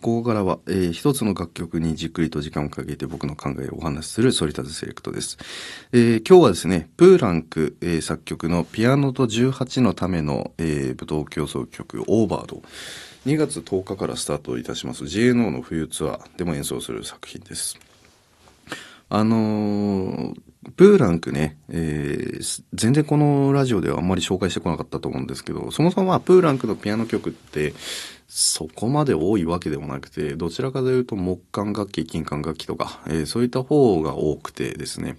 ここからは、えー、一つの楽曲にじっくりと時間をかけて僕の考えをお話しするソリタズセレクトです。えー、今日はですね、プーランク、えー、作曲のピアノと18のための、えー、舞踏競争曲オーバード。2月10日からスタートいたします JNO の冬ツアーでも演奏する作品です。あのー、プーランクね、えー、全然このラジオではあんまり紹介してこなかったと思うんですけど、そもそもはプーランクのピアノ曲って、そこまで多いわけでもなくて、どちらかというと木管楽器、金管楽器とか、えー、そういった方が多くてですね。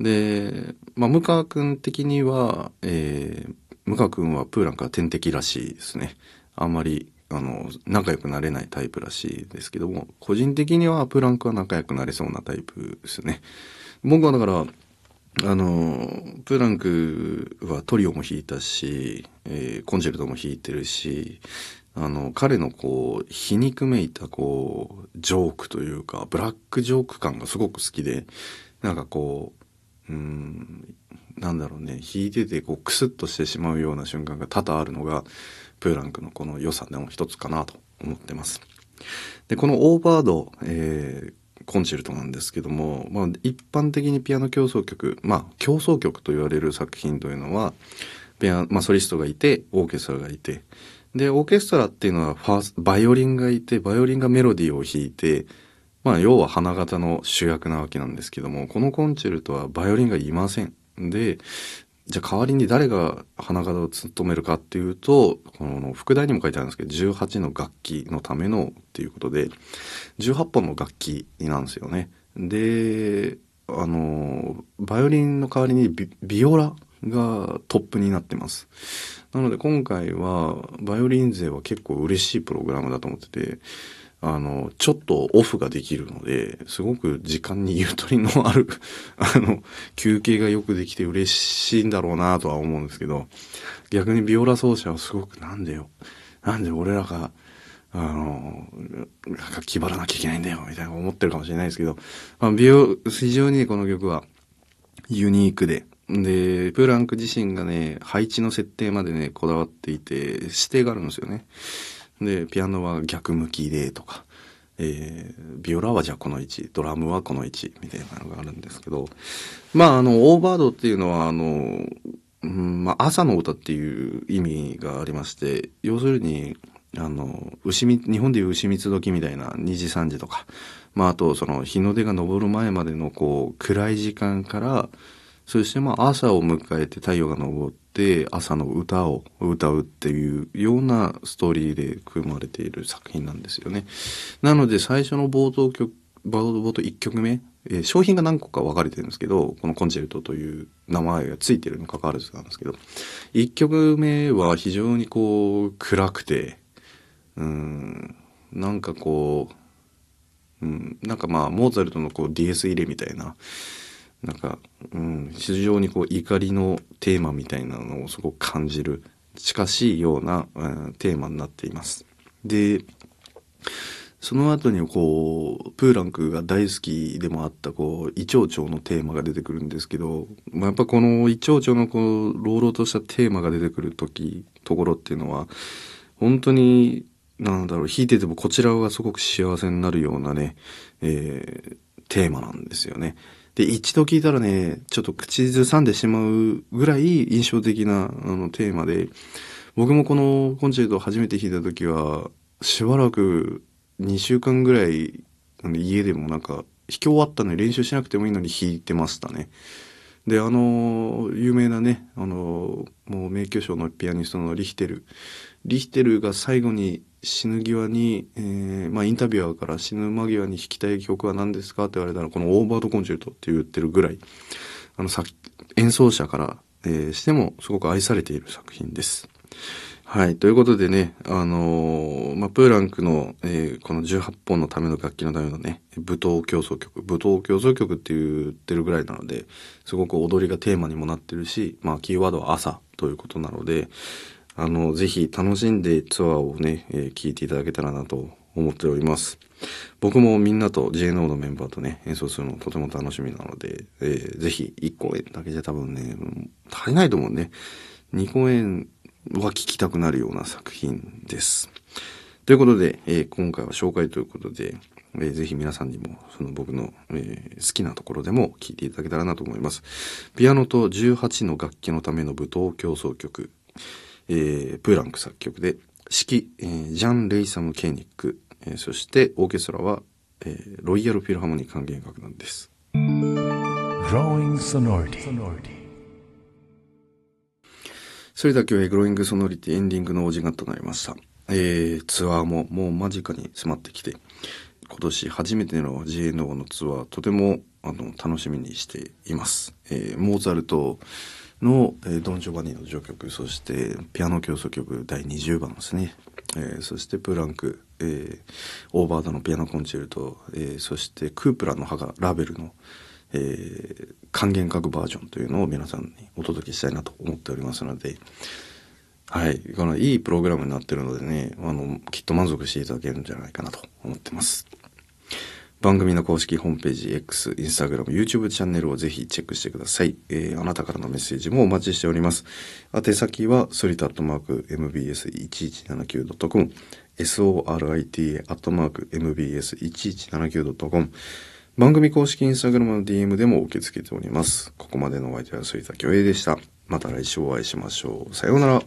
で、まあ、向川くん的には、えー、向川くんはプーランクは天敵らしいですね。あんまりあの、仲良くなれないタイプらしいですけども、個人的にはプーランクは仲良くなれそうなタイプですね。僕はだから、あの、プランクはトリオも弾いたし、えー、コンチェルトも弾いてるし、あの、彼のこう、皮肉めいたこう、ジョークというか、ブラックジョーク感がすごく好きで、なんかこう、うん、なんだろうね、弾いててこう、クスッとしてしまうような瞬間が多々あるのが、プーランクのこの良さの一つかなと思ってます。で、このオーバード、えー、コンチェルトなんですけども、まあ、一般的にピアノ競争曲、まあ、競争曲と言われる作品というのは、ピアまあ、ソリストがいて、オーケストラがいて、で、オーケストラっていうのはファースバイオリンがいて、バイオリンがメロディーを弾いて、まあ、要は花形の主役なわけなんですけども、このコンチェルトはバイオリンがいません。で、じゃあ代わりに誰が花形を務めるかっていうと、この副題にも書いてあるんですけど、18の楽器のためのっていうことで、18本の楽器なんですよね。で、あの、バイオリンの代わりにビビオラがトップになってます。なので今回はバイオリン勢は結構嬉しいプログラムだと思ってて、あの、ちょっとオフができるので、すごく時間にゆとりのある あの、休憩がよくできて嬉しいんだろうなとは思うんですけど、逆にビオラ奏者はすごくなんでよ。なんで俺らが、あの、なんか気張らなきゃいけないんだよ、みたいな思ってるかもしれないですけど、まあ、ビオ、非常にこの曲はユニークで、で、プランク自身がね、配置の設定までね、こだわっていて、指定があるんですよね。で、ピアノは逆向きでとか、えー、ビオラはじゃあこの位置、ドラムはこの位置みたいなのがあるんですけど、まあ、あの、オーバードっていうのは、あの、うん、まあ、朝の歌っていう意味がありまして、要するに、あの、牛、日本でいう牛蜜時みたいな2時3時とか、まあ、あと、その、日の出が昇る前までの、こう、暗い時間から、そしてまあ朝を迎えて太陽が昇って朝の歌を歌うっていうようなストーリーで組まれている作品なんですよね。なので最初の冒頭曲、冒頭1曲目、えー、商品が何個か分かれてるんですけど、このコンチェルトという名前がついてるに関わらずなんですけど、1曲目は非常にこう暗くて、うん、なんかこう、うん、なんかまあモーツァルトのこう DS 入れみたいな、なんか、うん、非常にこう怒りのテーマみたいなのをすごく感じる近しいような、うん、テーマになっています。で、その後にこう、プーランクが大好きでもあったこう、イチョウチョウのテーマが出てくるんですけど、まあ、やっぱこのイチョウチョウのこう、朗々としたテーマが出てくる時、ところっていうのは、本当に、なんだろう、弾いててもこちらがすごく幸せになるようなね、えー、テーマなんですよね。で、一度聞いたらね、ちょっと口ずさんでしまうぐらい印象的なあのテーマで、僕もこのコンチェルトを初めて弾いた時は、しばらく2週間ぐらい、家でもなんか、弾き終わったのに練習しなくてもいいのに弾いてましたね。で、あの、有名なね、あの、もう名挙賞のピアニストのリヒテル。リヒテルが最後に死ぬ際に、えー、まあインタビュアーから死ぬ間際に弾きたい曲は何ですか？って言われたら、このオーバードコンチェルトって言ってるぐらい、あの作、演奏者から、えー、してもすごく愛されている作品です。はい。ということでね、あのー、まあ、プーランクの、えー、この18本のための楽器のためのね、舞踏競争曲、舞踏競争曲って言ってるぐらいなので、すごく踊りがテーマにもなってるし、まあ、キーワードは朝ということなので、あの、ぜひ楽しんでツアーをね、えー、聞いていただけたらなと思っております。僕もみんなと JNO のメンバーとね、演奏するのとても楽しみなので、えー、ぜひ1公演だけじゃ多分ね、足りないと思うね。2公演は聴きたくなるような作品です。ということで、えー、今回は紹介ということで、えー、ぜひ皆さんにもその僕の、えー、好きなところでも聴いていただけたらなと思います。ピアノと18の楽器のための舞踏競争曲、えー、プーランク作曲で、指揮、えー、ジャン・レイサム・ケーニック、えー、そしてオーケストラは、えー、ロイヤル・フィルハーモニー管弦楽団です。それだけはグローイングソノリティエンディングのお時間となりました。えー、ツアーももう間近に迫ってきて、今年初めての GNO のツアー、とてもあの楽しみにしています。えー、モーツァルトの、えー、ドン・ジョバニの序曲、そしてピアノ競争曲第20番ですね。えー、そしてプランク、えー、オーバードのピアノコンチェルト、えー、そしてクープラの母ラベルの、えー、還元楽バージョンというのを皆さんにお届けしたいなと思っておりますので、はい。このいいプログラムになってるのでね、あの、きっと満足していただけるんじゃないかなと思ってます。番組の公式ホームページ X、Instagram、YouTube チャンネルをぜひチェックしてください。えー、あなたからのメッセージもお待ちしております。宛先は、ソリタットマーク mbs1179.com、sorita アットマーク mbs1179.com、番組公式インスタグラムの DM でも受け付けております。ここまでのお相手は反田恭平でした。また来週お会いしましょう。さようなら。